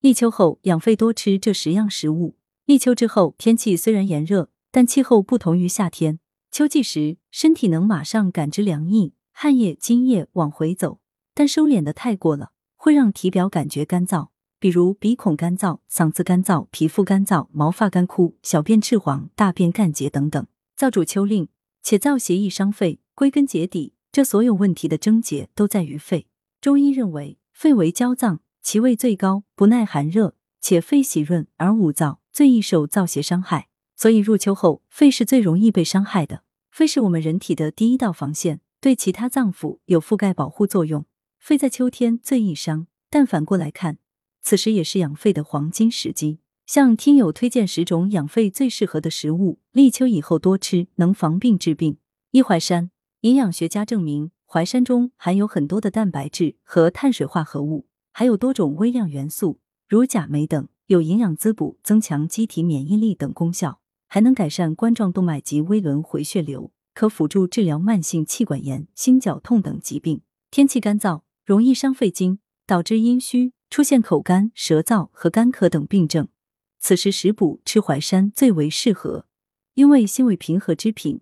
立秋后养肺多吃这十样食物。立秋之后，天气虽然炎热，但气候不同于夏天。秋季时，身体能马上感知凉意，汗液、津液往回走，但收敛的太过了，会让体表感觉干燥，比如鼻孔干燥、嗓子干燥、皮肤干燥、毛发干枯、小便赤黄、大便干结等等。燥主秋令，且燥邪易伤肺。归根结底，这所有问题的症结都在于肺。中医认为，肺为焦脏，其味最高，不耐寒热，且肺喜润而五燥，最易受燥邪伤害。所以入秋后，肺是最容易被伤害的。肺是我们人体的第一道防线，对其他脏腑有覆盖保护作用。肺在秋天最易伤，但反过来看，此时也是养肺的黄金时机。向听友推荐十种养肺最适合的食物，立秋以后多吃，能防病治病。一淮山。营养学家证明，淮山中含有很多的蛋白质和碳水化合物，还有多种微量元素，如钾、镁等，有营养滋补、增强机体免疫力等功效，还能改善冠状动脉及微轮回血流，可辅助治疗慢性气管炎、心绞痛等疾病。天气干燥，容易伤肺经，导致阴虚，出现口干、舌燥和干咳等病症。此时食补吃淮山最为适合，因为性味平和之品。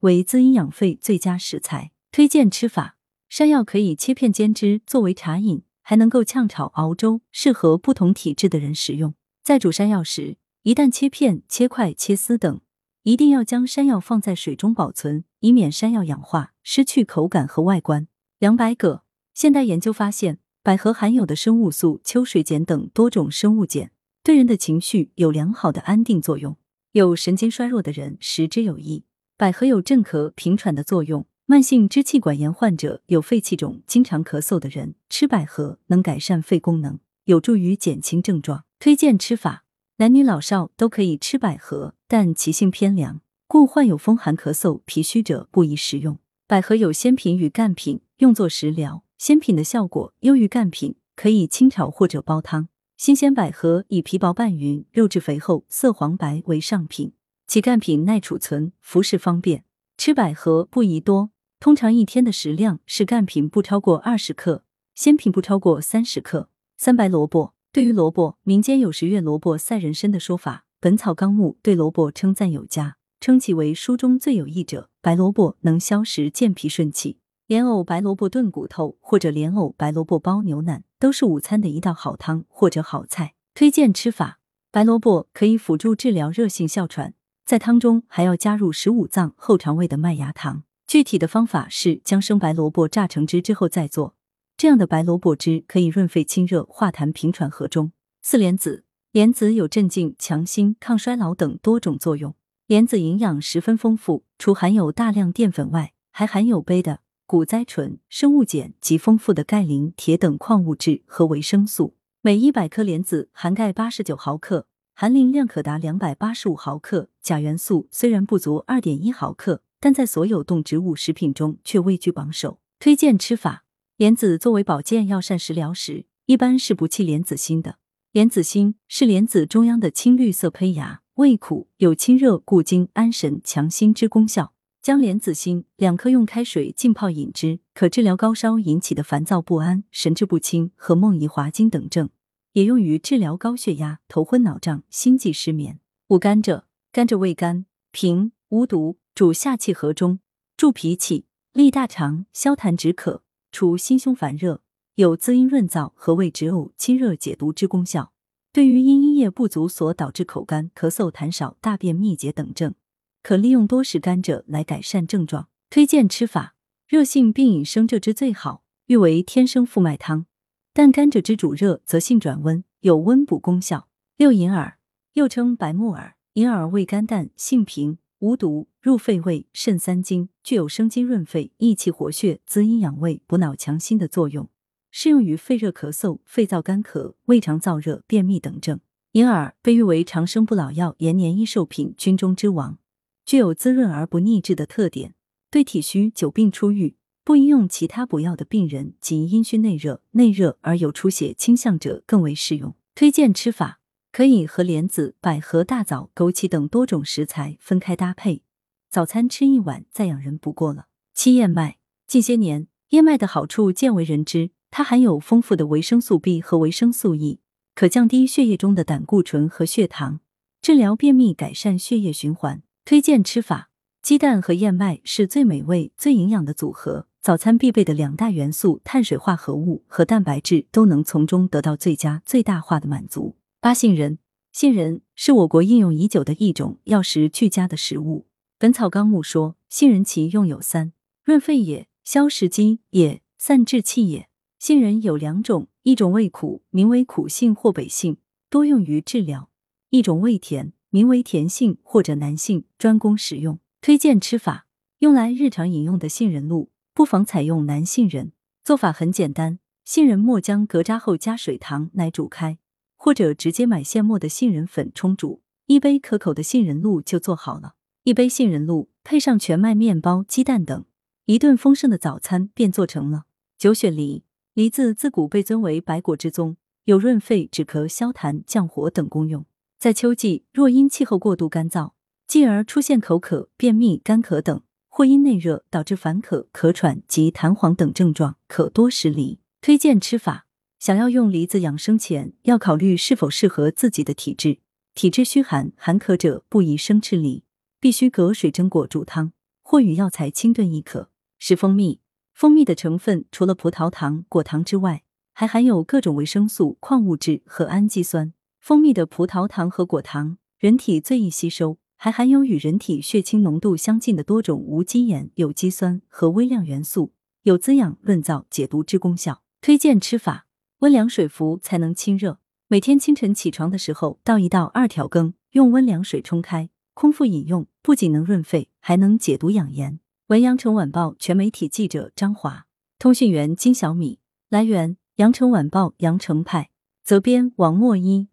为滋阴养肺最佳食材。推荐吃法：山药可以切片煎汁作为茶饮，还能够炝炒熬粥，适合不同体质的人食用。在煮山药时，一旦切片、切块、切丝等，一定要将山药放在水中保存，以免山药氧化失去口感和外观。凉白葛，现代研究发现，百合含有的生物素秋水碱等多种生物碱，对人的情绪有良好的安定作用。有神经衰弱的人食之有益。百合有镇咳平喘的作用，慢性支气管炎患者、有肺气肿、经常咳嗽的人吃百合能改善肺功能，有助于减轻症状。推荐吃法：男女老少都可以吃百合，但其性偏凉，故患有风寒咳嗽、脾虚者不宜食用。百合有鲜品与干品，用作食疗，鲜品的效果优于干品，可以清炒或者煲汤。新鲜百合以皮薄半匀、肉质肥厚、色黄白为上品。其干品耐储存，服食方便。吃百合不宜多，通常一天的食量是干品不超过二十克，鲜品不超过三十克。三白萝卜，对于萝卜，民间有“十月萝卜赛人参”的说法，《本草纲目》对萝卜称赞有加，称其为书中最有益者。白萝卜能消食健脾顺气，莲藕白萝卜炖骨头或者莲藕白萝卜煲牛腩都是午餐的一道好汤或者好菜。推荐吃法：白萝卜可以辅助治疗热性哮喘。在汤中还要加入十五脏后肠胃的麦芽糖。具体的方法是将生白萝卜榨成汁之后再做。这样的白萝卜汁可以润肺清热、化痰平喘和中。四莲子，莲子有镇静、强心、抗衰老等多种作用。莲子营养十分丰富，除含有大量淀粉外，还含有钡的、谷甾醇、生物碱及丰富的钙、磷、铁等矿物质和维生素。每一百克莲子含钙八十九毫克。含磷量可达两百八十五毫克，钾元素虽然不足二点一毫克，但在所有动植物食品中却位居榜首。推荐吃法：莲子作为保健药膳食疗时，一般是不弃莲子心的。莲子心是莲子中央的青绿色胚芽，味苦，有清热固精、安神强心之功效。将莲子心两颗用开水浸泡饮之，可治疗高烧引起的烦躁不安、神志不清和梦遗滑精等症。也用于治疗高血压、头昏脑胀、心悸失眠。五甘蔗，甘蔗味甘平，无毒，主下气和中，助脾气，利大肠，消痰止渴，除心胸烦热，有滋阴润燥和胃止呕、清热解毒之功效。对于因阴液不足所导致口干、咳嗽、痰少、大便秘结等症，可利用多食甘蔗来改善症状。推荐吃法：热性病饮生蔗汁最好，誉为天生复脉汤。但甘蔗汁煮热则性转温，有温补功效。六银耳又称白木耳，银耳味甘淡，性平，无毒，入肺胃、肾三经，具有生津润肺、益气活血、滋阴养胃、补脑强心的作用，适用于肺热咳嗽、肺燥干咳、胃肠燥热、便秘等症。银耳被誉为长生不老药、延年益寿品、军中之王，具有滋润而不腻滞的特点，对体虚久病初愈。不应用其他补药的病人及阴虚内热、内热而有出血倾向者更为适用。推荐吃法可以和莲子、百合、大枣、枸杞等多种食材分开搭配，早餐吃一碗再养人不过了。七燕麦，近些年燕麦的好处渐为人知，它含有丰富的维生素 B 和维生素 E，可降低血液中的胆固醇和血糖，治疗便秘，改善血液循环。推荐吃法：鸡蛋和燕麦是最美味、最营养的组合，早餐必备的两大元素碳水化合物和蛋白质都能从中得到最佳最大化的满足。八杏仁，杏仁是我国应用已久的一种药食俱佳的食物。《本草纲目》说，杏仁其用有三：润肺也，消食积也，散滞气也。杏仁有两种，一种味苦，名为苦杏或北杏，多用于治疗；一种味甜，名为甜杏或者南杏，专供食用。推荐吃法：用来日常饮用的杏仁露，不妨采用南杏仁。做法很简单，杏仁末将隔渣后加水糖奶煮开，或者直接买现磨的杏仁粉冲煮，一杯可口的杏仁露就做好了。一杯杏仁露配上全麦面包、鸡蛋等，一顿丰盛的早餐便做成了。九雪梨。梨子自古被尊为百果之宗，有润肺、止咳、消痰、降火等功用。在秋季，若因气候过度干燥，继而出现口渴、便秘、干咳等，或因内热导致烦渴、咳喘及痰黄等症状，可多食梨。推荐吃法：想要用梨子养生前，要考虑是否适合自己的体质。体质虚寒、寒咳者不宜生吃梨，必须隔水蒸果煮汤，或与药材清炖亦可。食蜂蜜。蜂蜜的成分除了葡萄糖、果糖之外，还含有各种维生素、矿物质和氨基酸。蜂蜜的葡萄糖和果糖，人体最易吸收，还含有与人体血清浓度相近的多种无机盐、有机酸和微量元素，有滋养、润燥、解毒之功效。推荐吃法：温凉水服才能清热。每天清晨起床的时候倒一到二条羹，用温凉水冲开，空腹饮用，不仅能润肺，还能解毒养颜。文阳城晚报全媒体记者张华，通讯员金小米。来源：阳城晚报阳城派，责编王墨一。